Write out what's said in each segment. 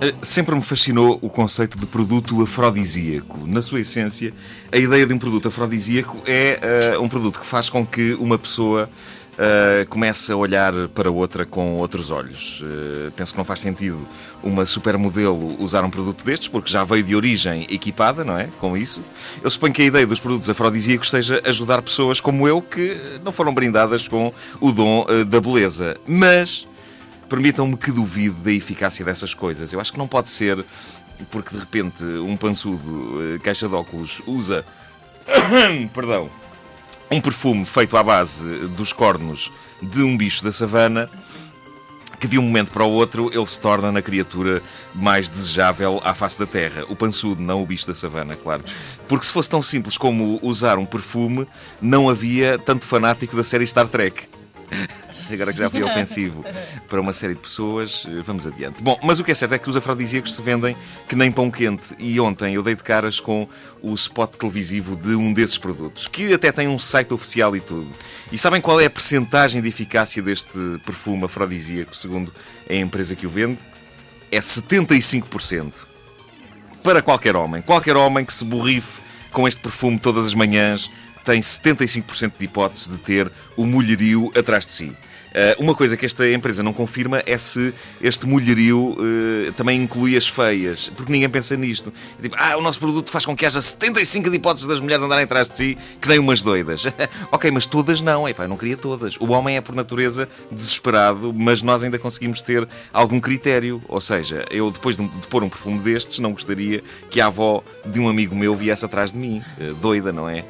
Eh, sempre me fascinou o conceito de produto afrodisíaco. Na sua essência, a ideia de um produto afrodisíaco é uh, um produto que faz com que uma pessoa uh, comece a olhar para outra com outros olhos. Uh, penso que não faz sentido uma supermodelo usar um produto destes, porque já veio de origem equipada, não é? Com isso. Eu suponho que a ideia dos produtos afrodisíacos seja ajudar pessoas como eu que não foram brindadas com o dom da beleza. Mas permitam-me que duvide da eficácia dessas coisas. Eu acho que não pode ser porque de repente um pançudo eh, caixa de óculos usa perdão, um perfume feito à base dos cornos de um bicho da savana que de um momento para o outro ele se torna na criatura mais desejável à face da terra. O pançudo, não o bicho da savana, claro. Porque se fosse tão simples como usar um perfume, não havia tanto fanático da série Star Trek. agora que já fui ofensivo para uma série de pessoas, vamos adiante. Bom, mas o que é certo é que os afrodisíacos se vendem que nem pão quente. E ontem eu dei de caras com o spot televisivo de um desses produtos, que até tem um site oficial e tudo. E sabem qual é a percentagem de eficácia deste perfume afrodisíaco, segundo a empresa que o vende? É 75%. Para qualquer homem. Qualquer homem que se borrife com este perfume todas as manhãs tem 75% de hipóteses de ter o mulherio atrás de si. Uh, uma coisa que esta empresa não confirma é se este mulherio uh, também inclui as feias, porque ninguém pensa nisto. Tipo, ah, o nosso produto faz com que haja 75 de hipóteses das mulheres andarem atrás de si, que nem umas doidas. ok, mas todas não. Epá, eu não queria todas. O homem é, por natureza, desesperado, mas nós ainda conseguimos ter algum critério. Ou seja, eu, depois de, de pôr um perfume destes, não gostaria que a avó de um amigo meu viesse atrás de mim. Uh, doida, não é?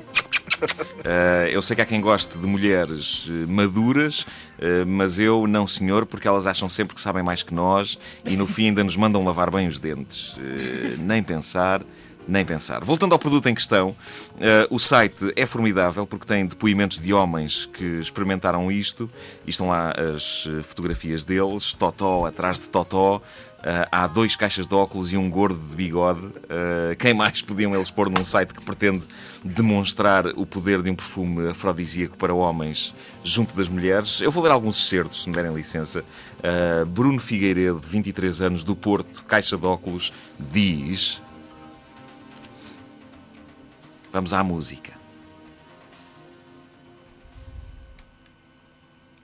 Uh, eu sei que há quem goste de mulheres eh, maduras, uh, mas eu não, senhor, porque elas acham sempre que sabem mais que nós e no fim ainda nos mandam lavar bem os dentes. Uh, nem pensar. Nem pensar. Voltando ao produto em questão, o site é formidável porque tem depoimentos de homens que experimentaram isto e estão lá as fotografias deles, Totó atrás de Totó, Uh, há dois caixas de óculos e um gordo de bigode. Uh, quem mais podiam eles pôr num site que pretende demonstrar o poder de um perfume afrodisíaco para homens junto das mulheres? Eu vou ler alguns excertos, se me derem licença. Uh, Bruno Figueiredo, 23 anos, do Porto, caixa de óculos, diz. Vamos à música.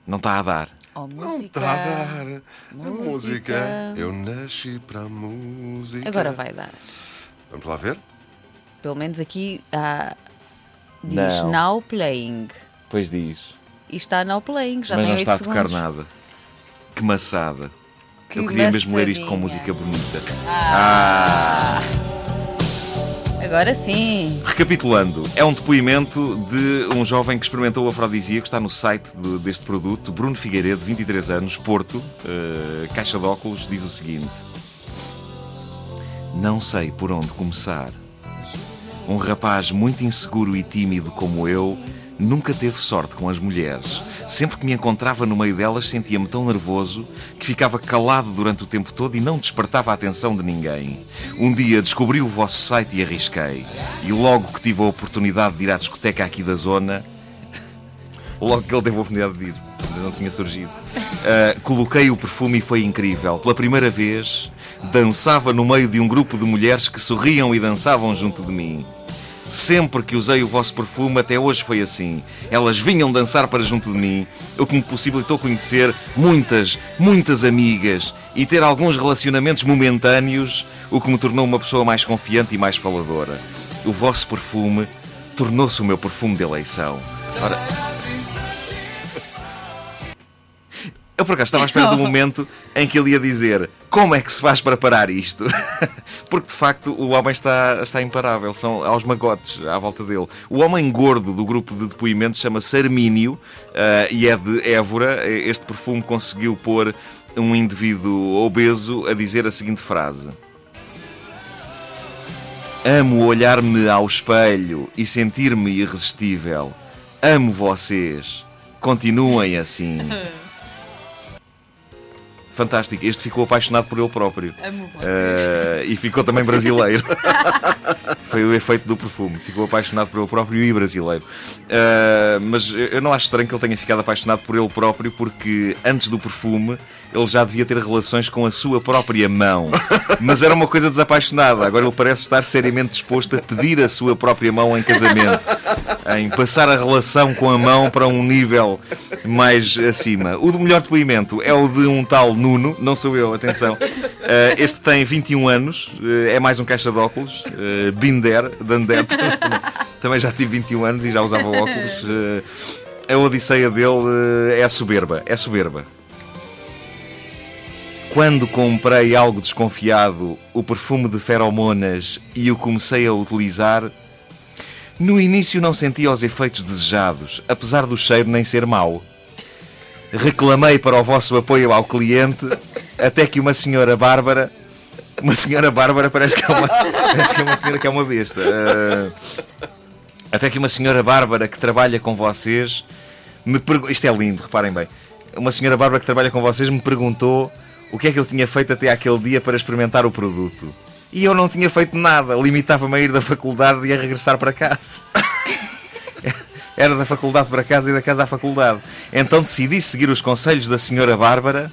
Não está a dar. Oh, Não está a dar. A música. Eu nasci para a música. Agora vai dar. Vamos lá ver? Pelo menos aqui ah, diz Não. now playing. Pois diz. E está now playing, já Mas tem não 8 está a segundos. tocar nada. Que maçada. Que Eu queria mesmo ler isto com música bonita. Ah. Agora sim. Recapitulando, é um depoimento de um jovem que experimentou o afrodisíaco, está no site de- deste produto, Bruno Figueiredo, 23 anos, Porto, eh, caixa de óculos, diz o seguinte: Não sei por onde começar. Um rapaz muito inseguro e tímido como eu nunca teve sorte com as mulheres. Sempre que me encontrava no meio delas, sentia-me tão nervoso que ficava calado durante o tempo todo e não despertava a atenção de ninguém. Um dia descobri o vosso site e arrisquei. E logo que tive a oportunidade de ir à discoteca aqui da zona, logo que ele teve a oportunidade de ir, ainda não tinha surgido, ah, coloquei o perfume e foi incrível. Pela primeira vez, dançava no meio de um grupo de mulheres que sorriam e dançavam junto de mim. Sempre que usei o vosso perfume, até hoje foi assim. Elas vinham dançar para junto de mim, o que me possibilitou conhecer muitas, muitas amigas e ter alguns relacionamentos momentâneos, o que me tornou uma pessoa mais confiante e mais faladora. O vosso perfume tornou-se o meu perfume de eleição. Ora, Eu por acaso estava à espera do momento em que ele ia dizer como é que se faz para parar isto? Porque de facto o homem está, está imparável, são aos magotes à volta dele. O homem gordo do grupo de depoimentos chama-se Armínio eh, e é de Évora. Este perfume conseguiu pôr um indivíduo obeso a dizer a seguinte frase: Amo olhar-me ao espelho e sentir-me irresistível. Amo vocês. Continuem assim. Fantástico. Este ficou apaixonado por ele próprio. Amo vocês. Eh, e ficou também brasileiro. Foi o efeito do perfume. Ficou apaixonado por ele próprio e brasileiro. Uh, mas eu não acho estranho que ele tenha ficado apaixonado por ele próprio, porque antes do perfume ele já devia ter relações com a sua própria mão. Mas era uma coisa desapaixonada. Agora ele parece estar seriamente disposto a pedir a sua própria mão em casamento. Em passar a relação com a mão para um nível mais acima. O do melhor depoimento é o de um tal Nuno, não sou eu, atenção. Uh, este tem 21 anos, uh, é mais um caixa de óculos, uh, Binder, Dandete. Também já tive 21 anos e já usava óculos. a odisseia dele é soberba, é soberba. Quando comprei algo desconfiado, o perfume de feromonas, e o comecei a utilizar, no início não sentia os efeitos desejados, apesar do cheiro nem ser mau. Reclamei para o vosso apoio ao cliente, até que uma senhora Bárbara. Uma senhora Bárbara parece que é uma, parece que é uma senhora que é uma besta. Uh, até que uma senhora Bárbara que trabalha com vocês me perguntou. Isto é lindo, reparem bem. Uma senhora Bárbara que trabalha com vocês me perguntou o que é que eu tinha feito até aquele dia para experimentar o produto. E eu não tinha feito nada, limitava-me a ir da faculdade e a regressar para casa. Era da faculdade para casa e da casa à faculdade. Então decidi seguir os conselhos da senhora Bárbara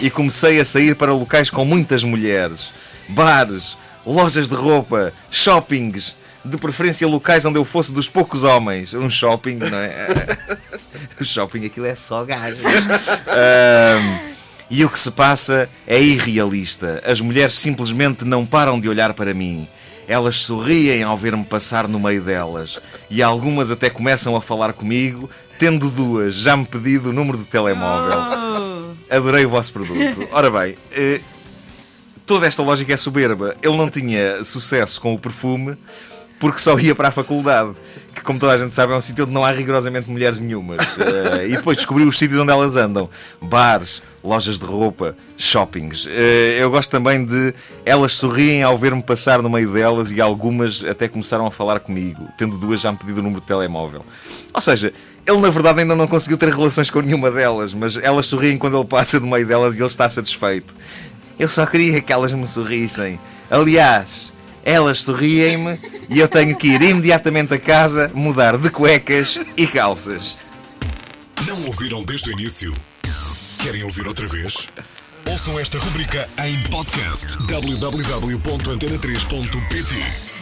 e comecei a sair para locais com muitas mulheres, bares, lojas de roupa, shoppings, de preferência locais onde eu fosse dos poucos homens. Um shopping, não é? o shopping aquilo é só gajos. Um, e o que se passa é irrealista. As mulheres simplesmente não param de olhar para mim. Elas sorriem ao ver-me passar no meio delas. E algumas até começam a falar comigo, tendo duas já me pedido o número de telemóvel. Oh. Adorei o vosso produto. Ora bem, eh, toda esta lógica é soberba. Ele não tinha sucesso com o perfume porque só ia para a faculdade que, como toda a gente sabe, é um sítio onde não há rigorosamente mulheres nenhumas. Uh, e depois descobri os sítios onde elas andam: bares, lojas de roupa, shoppings. Uh, eu gosto também de. Elas sorriem ao ver-me passar no meio delas e algumas até começaram a falar comigo, tendo duas já me pedido o número de telemóvel. Ou seja, ele na verdade ainda não conseguiu ter relações com nenhuma delas, mas elas sorriem quando ele passa no meio delas e ele está satisfeito. Eu só queria que elas me sorrissem. Aliás, elas sorriem-me e eu tenho que ir imediatamente a casa mudar de cuecas e calças. Não ouviram desde o início? Querem ouvir outra vez? Ouçam esta rubrica em podcast www.antena3.pt